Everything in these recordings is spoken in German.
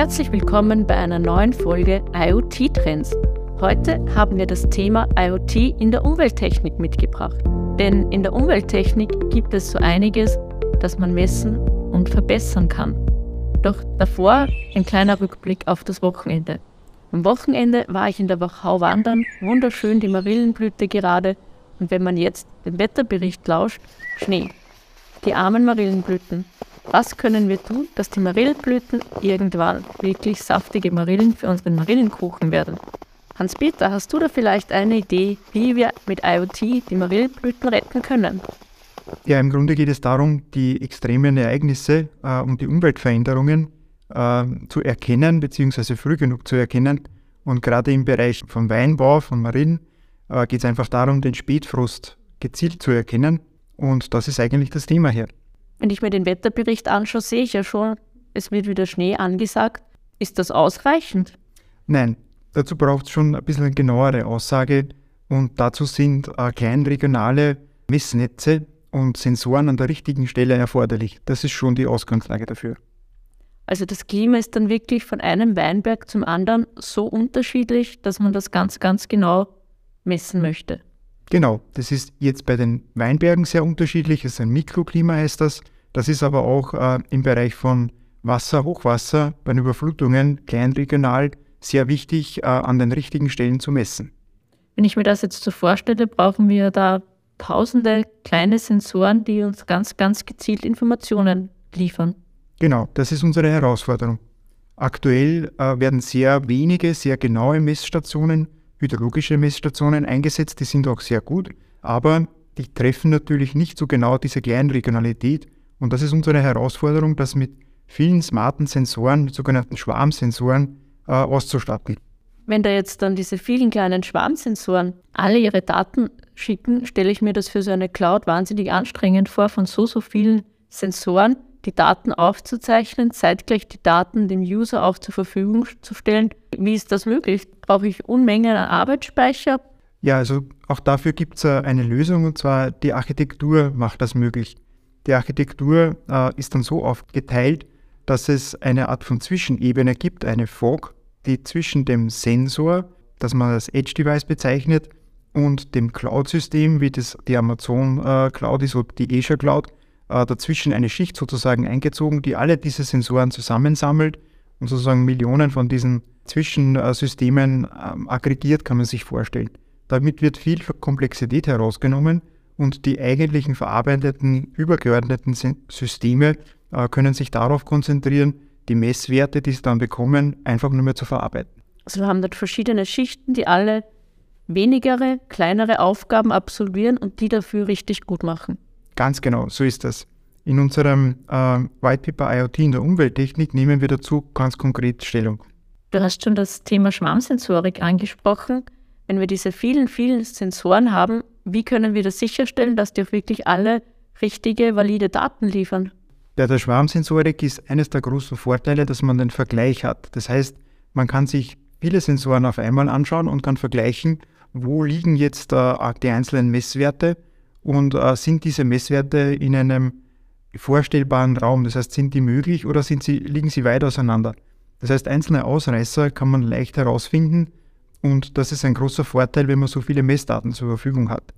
Herzlich willkommen bei einer neuen Folge IoT Trends. Heute haben wir das Thema IoT in der Umwelttechnik mitgebracht. Denn in der Umwelttechnik gibt es so einiges, das man messen und verbessern kann. Doch davor ein kleiner Rückblick auf das Wochenende. Am Wochenende war ich in der Wachau wandern, wunderschön die Marillenblüte gerade und wenn man jetzt den Wetterbericht lauscht, Schnee. Die armen Marillenblüten. Was können wir tun, dass die Marillenblüten irgendwann wirklich saftige Marillen für unseren Marillenkuchen werden? Hans-Peter, hast du da vielleicht eine Idee, wie wir mit IoT die Marillenblüten retten können? Ja, im Grunde geht es darum, die extremen Ereignisse äh, und die Umweltveränderungen äh, zu erkennen, beziehungsweise früh genug zu erkennen. Und gerade im Bereich von Weinbau, von Marillen, äh, geht es einfach darum, den Spätfrost gezielt zu erkennen. Und das ist eigentlich das Thema hier. Wenn ich mir den Wetterbericht anschaue, sehe ich ja schon, es wird wieder Schnee angesagt. Ist das ausreichend? Nein, dazu braucht es schon ein bisschen eine genauere Aussage. Und dazu sind äh, kleinregionale Messnetze und Sensoren an der richtigen Stelle erforderlich. Das ist schon die Ausgangslage dafür. Also das Klima ist dann wirklich von einem Weinberg zum anderen so unterschiedlich, dass man das ganz, ganz genau messen möchte. Genau, das ist jetzt bei den Weinbergen sehr unterschiedlich. Es ist ein Mikroklima, heißt das. Das ist aber auch äh, im Bereich von Wasser, Hochwasser, bei den Überflutungen kleinregional sehr wichtig, äh, an den richtigen Stellen zu messen. Wenn ich mir das jetzt so vorstelle, brauchen wir da tausende kleine Sensoren, die uns ganz, ganz gezielt Informationen liefern. Genau, das ist unsere Herausforderung. Aktuell äh, werden sehr wenige, sehr genaue Messstationen hydrologische Messstationen eingesetzt, die sind auch sehr gut, aber die treffen natürlich nicht so genau diese Kleinregionalität und das ist unsere Herausforderung, das mit vielen smarten Sensoren, mit sogenannten Schwarmsensoren äh, auszustatten. Wenn da jetzt dann diese vielen kleinen Schwarmsensoren alle ihre Daten schicken, stelle ich mir das für so eine Cloud wahnsinnig anstrengend vor, von so, so vielen Sensoren die Daten aufzuzeichnen, zeitgleich die Daten dem User auch zur Verfügung zu stellen. Wie ist das möglich? Brauche ich Unmengen an Arbeitsspeicher? Ja, also auch dafür gibt es eine Lösung und zwar die Architektur macht das möglich. Die Architektur äh, ist dann so aufgeteilt, dass es eine Art von Zwischenebene gibt, eine Fog, die zwischen dem Sensor, das man als Edge-Device bezeichnet, und dem Cloud-System, wie das die Amazon äh, Cloud ist oder die Azure Cloud, äh, dazwischen eine Schicht sozusagen eingezogen, die alle diese Sensoren zusammensammelt und sozusagen Millionen von diesen Zwischensystemen ähm, aggregiert, kann man sich vorstellen. Damit wird viel Komplexität herausgenommen und die eigentlichen verarbeiteten, übergeordneten Systeme äh, können sich darauf konzentrieren, die Messwerte, die sie dann bekommen, einfach nur mehr zu verarbeiten. Also wir haben dort verschiedene Schichten, die alle wenigere, kleinere Aufgaben absolvieren und die dafür richtig gut machen. Ganz genau, so ist das. In unserem äh, White Paper IoT in der Umwelttechnik nehmen wir dazu ganz konkret Stellung. Du hast schon das Thema Schwarmsensorik angesprochen. Wenn wir diese vielen, vielen Sensoren haben, wie können wir das sicherstellen, dass die auch wirklich alle richtige, valide Daten liefern? Bei der Schwarmsensorik ist eines der großen Vorteile, dass man den Vergleich hat. Das heißt, man kann sich viele Sensoren auf einmal anschauen und kann vergleichen, wo liegen jetzt äh, die einzelnen Messwerte und äh, sind diese Messwerte in einem vorstellbaren Raum? Das heißt, sind die möglich oder sind sie, liegen sie weit auseinander? Das heißt, einzelne Ausreißer kann man leicht herausfinden und das ist ein großer Vorteil, wenn man so viele Messdaten zur Verfügung hat.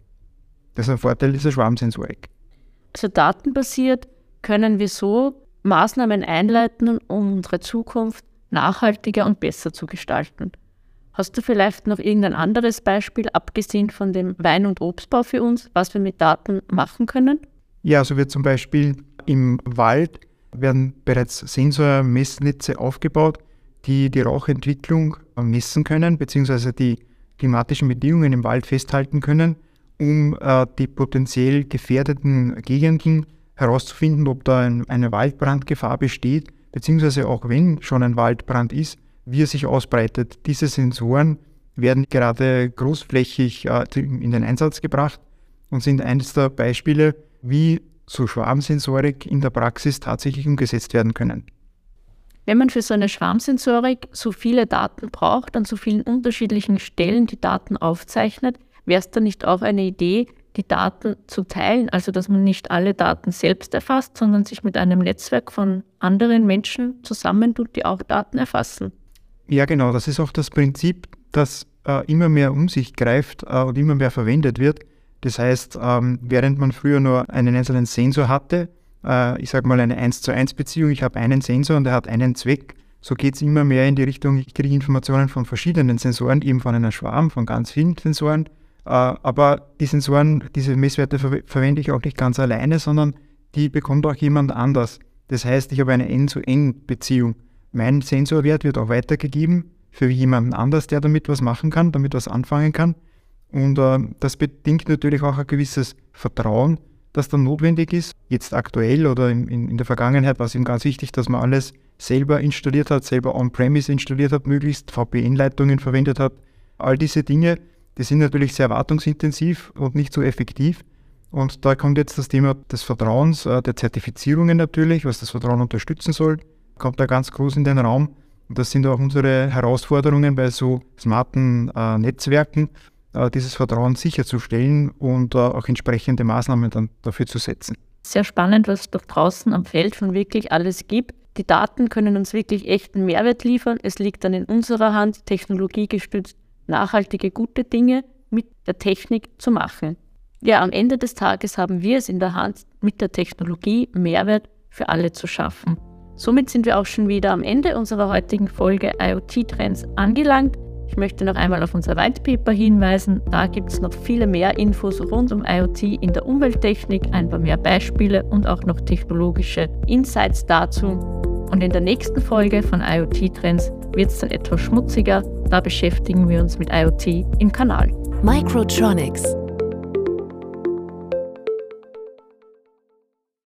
Das ist ein Vorteil dieser Schwarmsensorik. Also datenbasiert können wir so Maßnahmen einleiten, um unsere Zukunft nachhaltiger und besser zu gestalten. Hast du vielleicht noch irgendein anderes Beispiel, abgesehen von dem Wein- und Obstbau für uns, was wir mit Daten machen können? Ja, so also wird zum Beispiel im Wald werden bereits Sensormessnetze aufgebaut, die die Rauchentwicklung messen können, beziehungsweise die klimatischen Bedingungen im Wald festhalten können, um äh, die potenziell gefährdeten Gegenden herauszufinden, ob da ein, eine Waldbrandgefahr besteht, beziehungsweise auch wenn schon ein Waldbrand ist, wie er sich ausbreitet. Diese Sensoren werden gerade großflächig äh, in den Einsatz gebracht und sind eines der Beispiele, wie so Schwarmsensorik in der Praxis tatsächlich umgesetzt werden können. Wenn man für so eine Schwarmsensorik so viele Daten braucht, an so vielen unterschiedlichen Stellen die Daten aufzeichnet, wäre es dann nicht auch eine Idee, die Daten zu teilen, also dass man nicht alle Daten selbst erfasst, sondern sich mit einem Netzwerk von anderen Menschen zusammentut, die auch Daten erfassen. Ja, genau, das ist auch das Prinzip, das äh, immer mehr um sich greift äh, und immer mehr verwendet wird. Das heißt, ähm, während man früher nur einen einzelnen Sensor hatte, äh, ich sage mal eine 1 zu 1 Beziehung, ich habe einen Sensor und der hat einen Zweck, so geht es immer mehr in die Richtung, ich kriege Informationen von verschiedenen Sensoren, eben von einem Schwarm, von ganz vielen Sensoren. Äh, aber die Sensoren, diese Messwerte ver verwende ich auch nicht ganz alleine, sondern die bekommt auch jemand anders. Das heißt, ich habe eine N-zu-N-Beziehung. Mein Sensorwert wird auch weitergegeben für jemanden anders, der damit was machen kann, damit was anfangen kann. Und äh, das bedingt natürlich auch ein gewisses Vertrauen, das dann notwendig ist. Jetzt aktuell oder in, in, in der Vergangenheit war es ihm ganz wichtig, dass man alles selber installiert hat, selber on-premise installiert hat, möglichst VPN-Leitungen verwendet hat. All diese Dinge, die sind natürlich sehr wartungsintensiv und nicht so effektiv. Und da kommt jetzt das Thema des Vertrauens, äh, der Zertifizierungen natürlich, was das Vertrauen unterstützen soll, kommt da ganz groß in den Raum. Und das sind auch unsere Herausforderungen bei so smarten äh, Netzwerken, äh, dieses Vertrauen sicherzustellen und äh, auch entsprechende Maßnahmen dann dafür zu setzen. Sehr spannend, was es doch draußen am Feld schon wirklich alles gibt. Die Daten können uns wirklich echten Mehrwert liefern. Es liegt dann in unserer Hand, technologiegestützt nachhaltige, gute Dinge mit der Technik zu machen. Ja, am Ende des Tages haben wir es in der Hand, mit der Technologie Mehrwert für alle zu schaffen. Somit sind wir auch schon wieder am Ende unserer heutigen Folge IoT-Trends angelangt. Ich möchte noch einmal auf unser White Paper hinweisen. Da gibt es noch viele mehr Infos rund um IoT in der Umwelttechnik, ein paar mehr Beispiele und auch noch technologische Insights dazu. Und in der nächsten Folge von IoT Trends wird es dann etwas schmutziger. Da beschäftigen wir uns mit IoT im Kanal. Microtronics